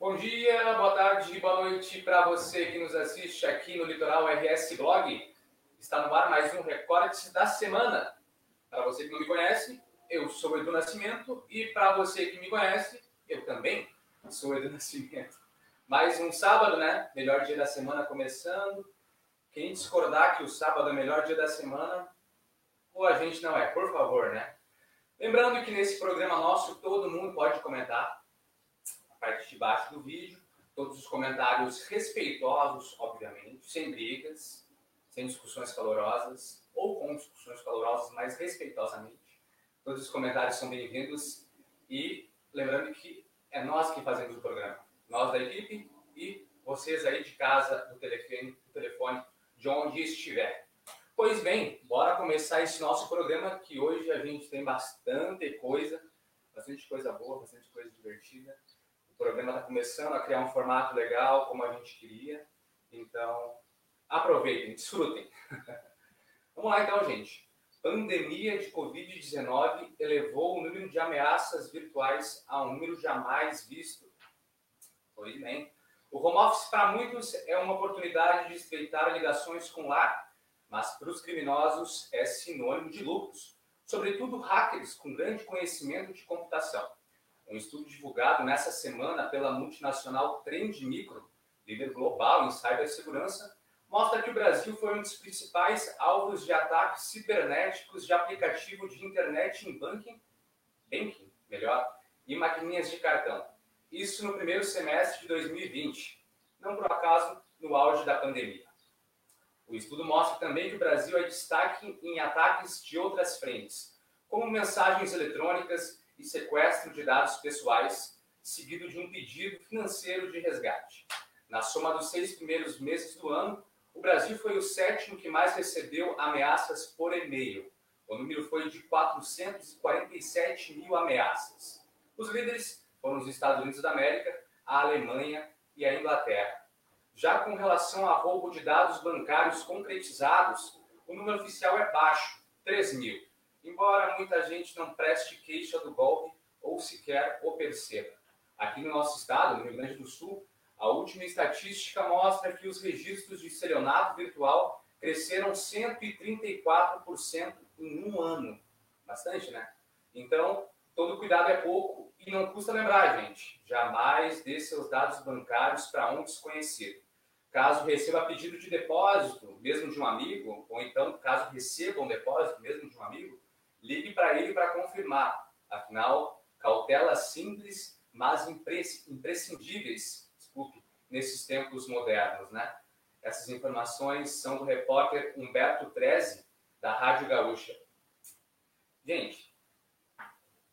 Bom dia, boa tarde, boa noite para você que nos assiste aqui no Litoral RS Blog. Está no ar mais um recorte da semana. Para você que não me conhece, eu sou o Edu Nascimento e para você que me conhece, eu também sou o Edu Nascimento. Mais um sábado, né? Melhor dia da semana começando. Quem discordar que o sábado é o melhor dia da semana, ou a gente não é, por favor, né? Lembrando que nesse programa nosso todo mundo pode comentar, parte de baixo do vídeo. Todos os comentários respeitosos, obviamente, sem brigas, sem discussões calorosas, ou com discussões calorosas, mas respeitosamente. Todos os comentários são bem-vindos e lembrando que é nós que fazemos o programa, nós da equipe e vocês aí de casa, do telefone, do telefone de onde estiver. Pois bem, bora começar esse nosso programa que hoje a gente tem bastante coisa, bastante coisa boa, bastante coisa divertida. Programa está começando a criar um formato legal, como a gente queria. Então, aproveitem, desfrutem. Vamos lá então, gente. Pandemia de Covid-19 elevou o número de ameaças virtuais a um número jamais visto. Pois bem. O home office para muitos é uma oportunidade de estreitar ligações com o lar, mas para os criminosos é sinônimo de lucros, sobretudo hackers com grande conhecimento de computação. Um estudo divulgado nessa semana pela multinacional Trend Micro, líder global em cibersegurança, mostra que o Brasil foi um dos principais alvos de ataques cibernéticos de aplicativo de internet em banking, banking, melhor, e maquininhas de cartão. Isso no primeiro semestre de 2020, não por acaso no auge da pandemia. O estudo mostra também que o Brasil é destaque em ataques de outras frentes, como mensagens eletrônicas e sequestro de dados pessoais, seguido de um pedido financeiro de resgate. Na soma dos seis primeiros meses do ano, o Brasil foi o sétimo que mais recebeu ameaças por e-mail. O número foi de 447 mil ameaças. Os líderes foram os Estados Unidos da América, a Alemanha e a Inglaterra. Já com relação a roubo de dados bancários concretizados, o número oficial é baixo, 3 mil embora muita gente não preste queixa do golpe ou sequer o perceba. Aqui no nosso estado, no Rio Grande do Sul, a última estatística mostra que os registros de estelionato virtual cresceram 134% em um ano. Bastante, né? Então, todo cuidado é pouco e não custa lembrar, gente. Jamais dê seus dados bancários para um desconhecido. Caso receba pedido de depósito, mesmo de um amigo, ou então caso receba um depósito, mesmo de um amigo, Ligue para ele para confirmar. Afinal, cautelas simples, mas imprescindíveis, desculpe, nesses tempos modernos, né? Essas informações são do repórter Humberto Treze, da Rádio Gaúcha. Gente,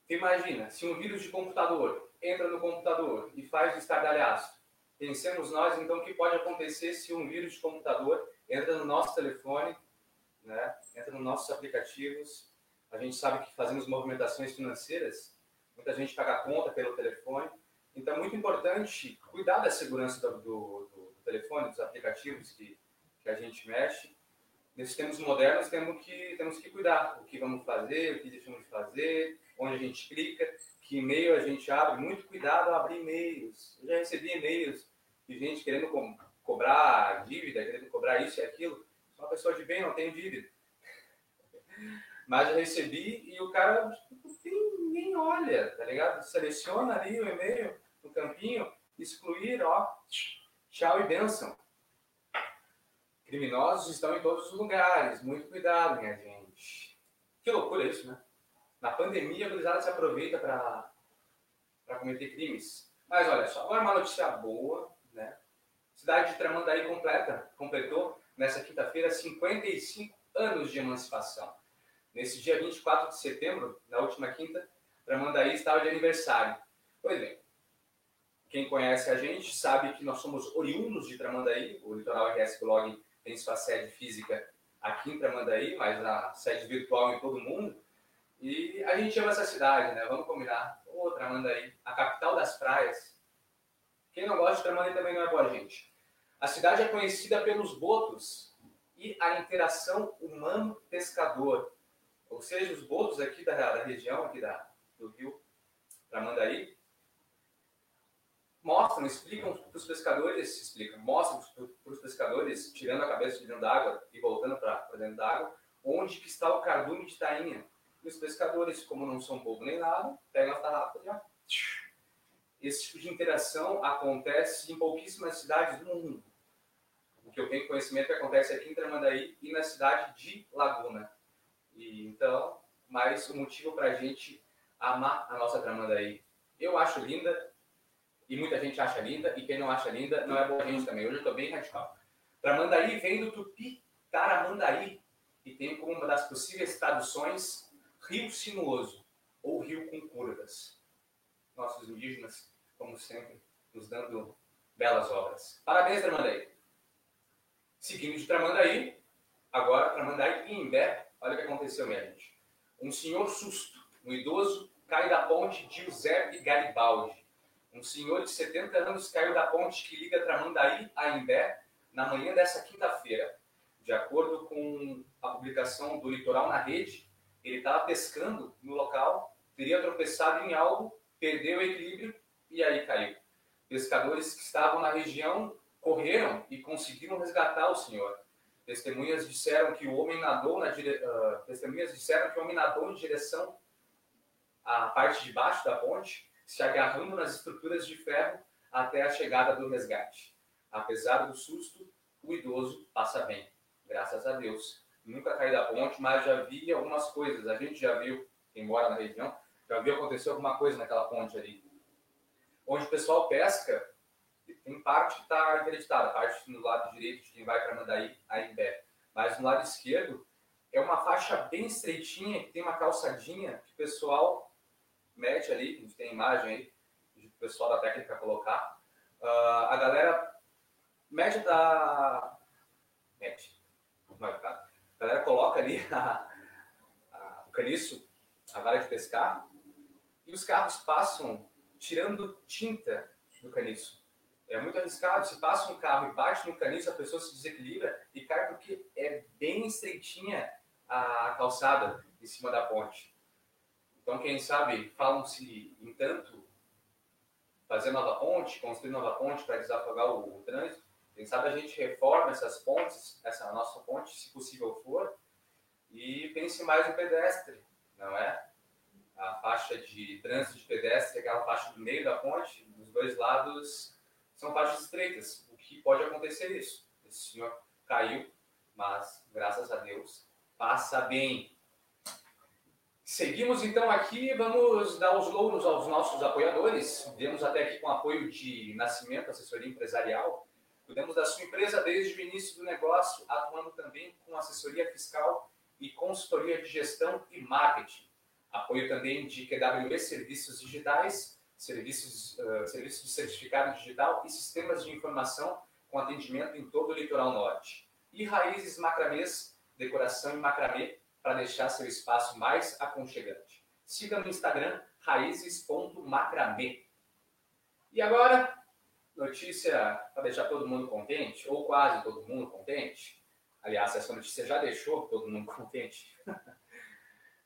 imagina, se um vírus de computador entra no computador e faz o estardalhaço, pensemos nós, então, o que pode acontecer se um vírus de computador entra no nosso telefone, né? entra nos nossos aplicativos, a gente sabe que fazemos movimentações financeiras, muita gente paga conta pelo telefone. Então é muito importante cuidar da segurança do, do, do telefone, dos aplicativos que, que a gente mexe. Nesses tempos modernos temos que, temos que cuidar o que vamos fazer, o que deixamos de fazer, onde a gente clica, que e-mail a gente abre. Muito cuidado ao abrir e-mails. Eu já recebi e-mails de gente querendo co cobrar dívida, querendo cobrar isso e aquilo. Sou uma pessoa de bem, não tenho dívida mas eu recebi e o cara tipo, ninguém olha, tá ligado? Seleciona ali o e-mail no campinho, excluir, ó, tchau e benção. Criminosos estão em todos os lugares, muito cuidado, minha gente. Que loucura isso, né? Na pandemia, a gurizada se aproveita para cometer crimes. Mas olha só, agora uma notícia boa, né? Cidade de Tramandaí completa, completou nessa quinta-feira 55 anos de emancipação. Nesse dia 24 de setembro, na última quinta, Tramandaí estava de aniversário. Pois bem, quem conhece a gente sabe que nós somos oriundos de Tramandaí, o Litoral RS Blog tem sua sede física aqui em Tramandaí, mas a sede virtual em todo mundo. E a gente ama essa cidade, né? Vamos combinar. Ô, Tramandaí, a capital das praias. Quem não gosta de Tramandaí também não é boa gente. A cidade é conhecida pelos botos e a interação humano-pescador ou seja, os botos aqui da, da região, aqui da, do rio Tramandaí, mostram esse para os pescadores, explica, mostra para os pescadores, tirando a cabeça de dentro d'água e voltando para dentro d'água, onde que está o cardume de tainha. E os pescadores, como não são bobo nem nada, pegam a tarrafa e ó, esse tipo de interação acontece em pouquíssimas cidades do mundo. O que eu tenho conhecimento é que acontece aqui em Tramandaí e na cidade de Laguna. E, então, mais um motivo para a gente amar a nossa Tramandaí. Eu acho linda, e muita gente acha linda, e quem não acha linda não é boa gente também. Hoje eu estou bem radical. Tramandaí vem do tupi Taramandaí, e tem como uma das possíveis traduções rio sinuoso, ou rio com curvas. Nossos indígenas, como sempre, nos dando belas obras. Parabéns, Tramandaí! Seguindo de Tramandaí, agora Tramandaí e Imbé, olha o que aconteceu, minha gente. Um senhor susto, um idoso, cai da ponte de Giuseppe Garibaldi. Um senhor de 70 anos caiu da ponte que liga Tramandaí a Imbé na manhã dessa quinta-feira. De acordo com a publicação do Litoral na Rede, ele estava pescando no local, teria tropeçado em algo, perdeu o equilíbrio e aí caiu. Pescadores que estavam na região correram e conseguiram resgatar o senhor. Testemunhas disseram que o homem nadou na dire... uh, testemunhas disseram que o homem nadou em direção à parte de baixo da ponte, se agarrando nas estruturas de ferro até a chegada do resgate. Apesar do susto, o idoso passa bem, graças a Deus. Nunca caí da ponte, mas já vi algumas coisas. A gente já viu, quem mora na região, já viu acontecer alguma coisa naquela ponte ali. Onde o pessoal pesca, tem parte que está interditada, parte no lado direito de quem vai para Mandaí, a Imbé. Mas no lado esquerdo, é uma faixa bem estreitinha, que tem uma calçadinha que o pessoal mete ali, a gente tem imagem aí, o pessoal da técnica colocar. Uh, a galera mete da. Mete. Não vai ficar. A galera coloca ali a, a, o caniço, a vara de pescar, e os carros passam tirando tinta do caniço. É muito arriscado. Se passa um carro e bate no caniço, a pessoa se desequilibra e cai porque é bem estreitinha a calçada em cima da ponte. Então, quem sabe, falam-se em tanto fazer nova ponte, construir nova ponte para desafogar o, o, trânsito. Quem sabe a gente reforma essas pontes, essa nossa ponte, se possível for, e pense mais no pedestre, não é? A faixa de trânsito de pedestre, aquela faixa do meio da ponte, dos dois lados são faixas estreitas, o que pode acontecer isso. Esse senhor caiu, mas graças a Deus passa bem. Seguimos então aqui, vamos dar os louros aos nossos apoiadores. Viemos até aqui com apoio de Nascimento, assessoria empresarial. Cuidamos da sua empresa desde o início do negócio, atuando também com assessoria fiscal e consultoria de gestão e marketing. Apoio também de QWE Serviços Digitais, serviços, uh, serviços de certificado digital e sistemas de informação com atendimento em todo o litoral norte. E Raízes Macramês, decoração em macramê, para deixar seu espaço mais aconchegante. Siga no Instagram raízes.macramê. E agora, notícia para deixar todo mundo contente, ou quase todo mundo contente. Aliás, essa notícia já deixou todo mundo contente.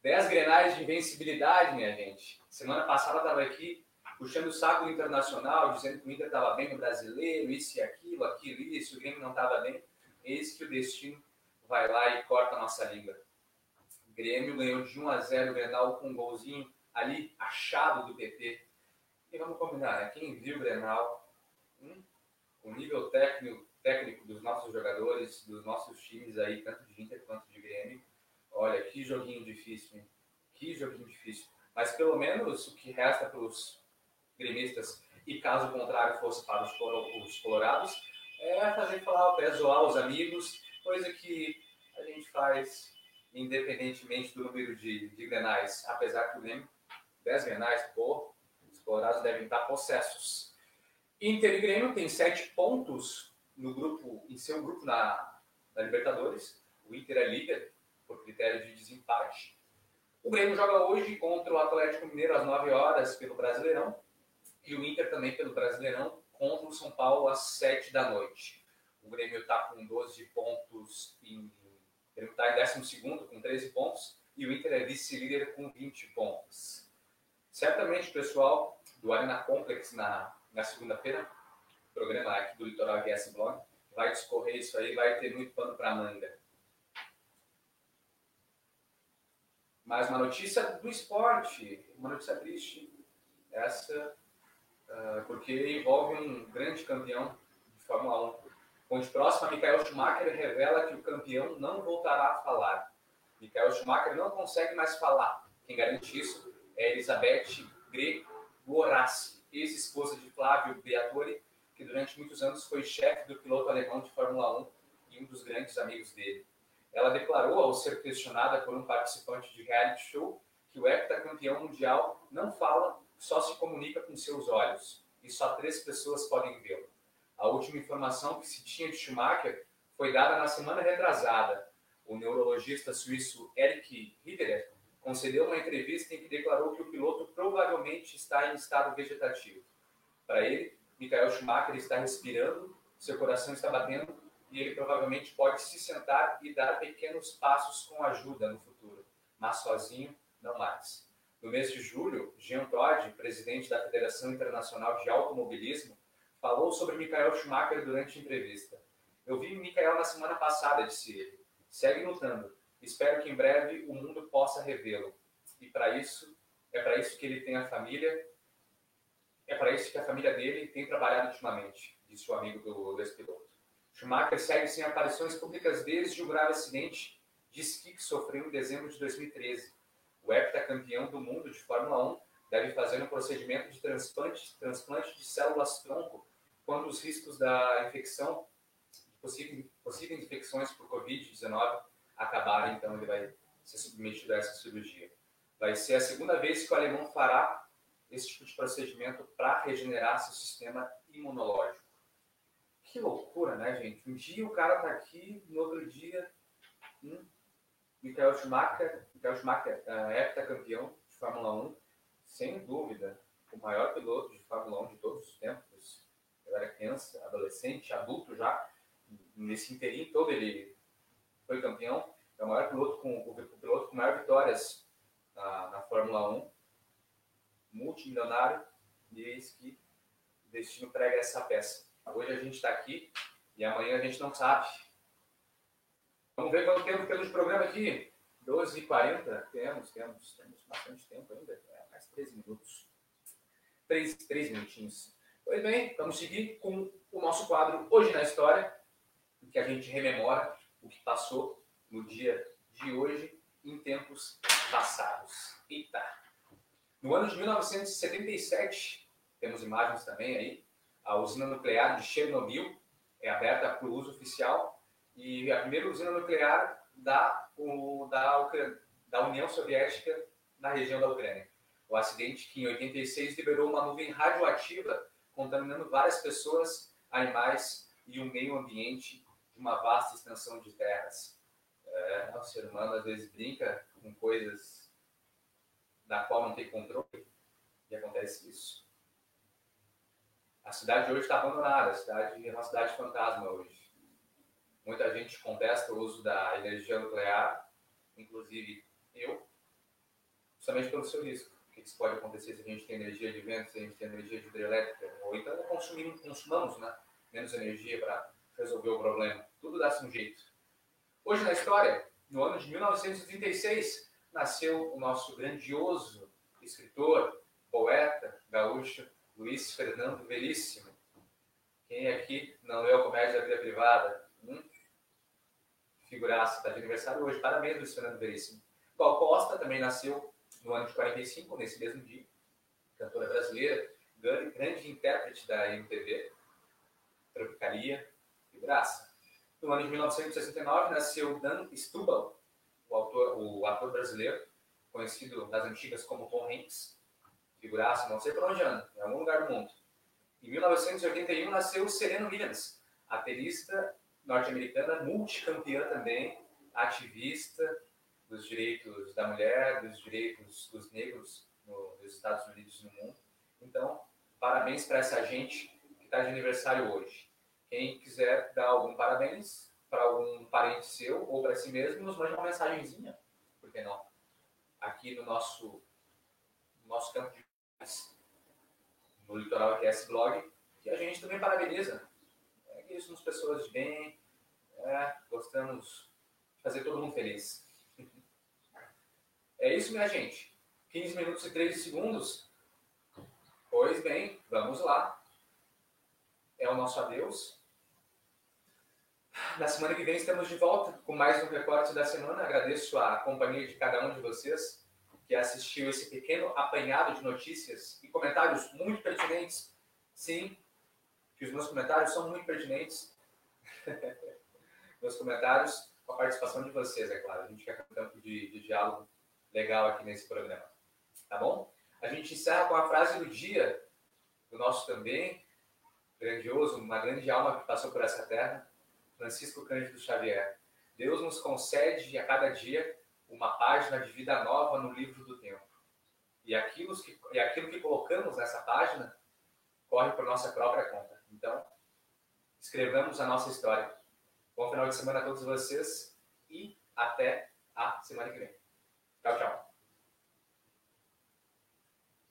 10 grenais de invencibilidade, minha gente. Semana passada estava aqui puxando o saco Internacional, dizendo que o Inter estava bem no brasileiro, isso e aquilo, aquilo, isso, o Grêmio não estava bem. Eis que o destino vai lá e corta a nossa língua. Grêmio ganhou de 1 a 0 o Grenal com um golzinho ali achado do PT. E vamos combinar, né? quem viu o Grenal, hum, o nível técnico, técnico dos nossos jogadores, dos nossos times aí, tanto de Inter quanto de Grêmio, olha, que joguinho difícil, hein? Que joguinho difícil. Mas pelo menos o que resta para os gremistas, e caso contrário fosse para os colorados, é fazer falar, é zoar os amigos, coisa que a gente faz independentemente do número de, de grenais, apesar que o Grêmio, 10 grenais, pô, os colorados devem estar possessos. Inter e Grêmio tem sete pontos no grupo, em seu grupo na, na Libertadores. O Inter é líder por critério de desempate. O Grêmio joga hoje contra o Atlético Mineiro às 9 horas pelo Brasileirão e o Inter também pelo Brasileirão contra o São Paulo às 7 da noite. O Grêmio está com 12 pontos em ele está em 12 com 13 pontos e o Inter é vice-líder com 20 pontos. Certamente, pessoal do Arena Complex na, na segunda-feira programa aqui do Litoral RS Blog. Vai discorrer isso aí, vai ter muito pano para manga. Mais uma notícia do esporte, uma notícia triste. Essa, porque envolve um grande campeão de Fórmula 1. Fonte próxima, Michael Schumacher revela que o campeão não voltará a falar. Michael Schumacher não consegue mais falar. Quem garante isso é Elizabeth Gregoraci, ex-esposa de Flávio Briatore, que durante muitos anos foi chefe do piloto alemão de Fórmula 1 e um dos grandes amigos dele. Ela declarou, ao ser questionada por um participante de reality show, que o heptacampeão mundial não fala, só se comunica com seus olhos, e só três pessoas podem vê-lo. A última informação que se tinha de Schumacher foi dada na semana retrasada. O neurologista suíço Eric Riederer concedeu uma entrevista em que declarou que o piloto provavelmente está em estado vegetativo. Para ele, Michael Schumacher está respirando, seu coração está batendo e ele provavelmente pode se sentar e dar pequenos passos com ajuda no futuro, mas sozinho não mais. No mês de julho, Jean Todt, presidente da Federação Internacional de Automobilismo, falou sobre Michael Schumacher durante a entrevista. Eu vi Michael na semana passada, disse ele. Segue lutando. Espero que em breve o mundo possa revê-lo. E para isso, é para isso que ele tem a família, é para isso que a família dele tem trabalhado ultimamente, disse o amigo do, do ex-piloto. Schumacher segue sem aparições públicas desde o grave acidente de esqui que sofreu em dezembro de 2013. O heptacampeão do mundo de Fórmula 1 deve fazer um procedimento de transplante, transplante de células-tronco quando os riscos da infecção, possíveis, possíveis infecções por Covid-19 acabarem, então ele vai ser submetido a essa cirurgia. Vai ser a segunda vez que o alemão fará esse tipo de procedimento para regenerar seu sistema imunológico. Que loucura, né, gente? Um dia o cara tá aqui, no outro dia. Hum, Michael Schumacher, Michael Schumacher uh, heptacampeão de Fórmula 1, sem dúvida, o maior piloto de Fórmula 1 de todos os tempos. Eu era criança, adolescente, adulto já. Nesse inteirinho todo ele foi campeão. É o maior piloto com o, piloto com maior vitórias na, na Fórmula 1. Multimilionário. E eis que o destino prega essa peça. Hoje a gente está aqui e amanhã a gente não sabe. Vamos ver quanto tempo temos de programa aqui. 12h40? Temos, temos, temos bastante tempo ainda. É, mais 13 minutos. 3, 3 minutinhos. Pois bem, vamos seguir com o nosso quadro Hoje na História, em que a gente rememora o que passou no dia de hoje em tempos passados. Eita! No ano de 1977, temos imagens também aí, a usina nuclear de Chernobyl é aberta para o uso oficial e a primeira usina nuclear da, o, da, da União Soviética na região da Ucrânia. O acidente que em 86 liberou uma nuvem radioativa contaminando várias pessoas, animais e o meio ambiente de uma vasta extensão de terras. É, o ser humano às vezes brinca com coisas da qual não tem controle e acontece isso. A cidade hoje está abandonada, a cidade é uma cidade fantasma hoje. Muita gente contesta o uso da energia nuclear, inclusive eu, justamente pelo seu risco. O que pode acontecer se a gente tem energia de vento, se a gente tem energia de hidrelétrica, ou então consumimos, consumamos né, menos energia para resolver o problema. Tudo dá-se um jeito. Hoje na história, no ano de 1936, nasceu o nosso grandioso escritor, poeta, gaúcho, Luiz Fernando Veríssimo. Quem aqui não leu Comédia da Vida Privada? Hum? Figuraça, está de aniversário hoje. Parabéns, Luiz Fernando Veríssimo. Gal Costa também nasceu no ano de 45, nesse mesmo dia. Cantora brasileira, grande, grande intérprete da MTV, Tropicalia, figuraça. No ano de 1969 nasceu Dan Stubble, o, autor, o ator brasileiro, conhecido das antigas como Tom Hanks figuraça, não sei por onde anda, em algum lugar do mundo. Em 1981 nasceu Serena Williams, aterista norte-americana, multicampeã também, ativista dos direitos da mulher, dos direitos dos negros nos Estados Unidos e no mundo. Então, parabéns para essa gente que está de aniversário hoje. Quem quiser dar algum parabéns para algum parente seu ou para si mesmo, nos mande uma mensagenzinha, por que não? Aqui no nosso, no nosso campo de no Litoral RS Blog, que a gente também parabeniza. É que somos pessoas de bem, é, gostamos de fazer todo mundo feliz. É isso, minha gente. 15 minutos e 13 segundos. Pois bem, vamos lá. É o nosso adeus. Na semana que vem estamos de volta com mais um recorte da semana. Agradeço a companhia de cada um de vocês que assistiu esse pequeno apanhado de notícias e comentários muito pertinentes. Sim, que os meus comentários são muito pertinentes. meus comentários com a participação de vocês, é claro. A gente quer um campo de, de diálogo legal aqui nesse programa. Tá bom? A gente encerra com a frase do dia do nosso também grandioso, uma grande alma que passou por essa terra, Francisco Cândido Xavier. Deus nos concede a cada dia uma página de vida nova no livro do tempo. E aquilo que, e aquilo que colocamos nessa página corre por nossa própria conta. Então, escrevamos a nossa história. Bom final de semana a todos vocês e até a semana que vem. Tchau, tchau.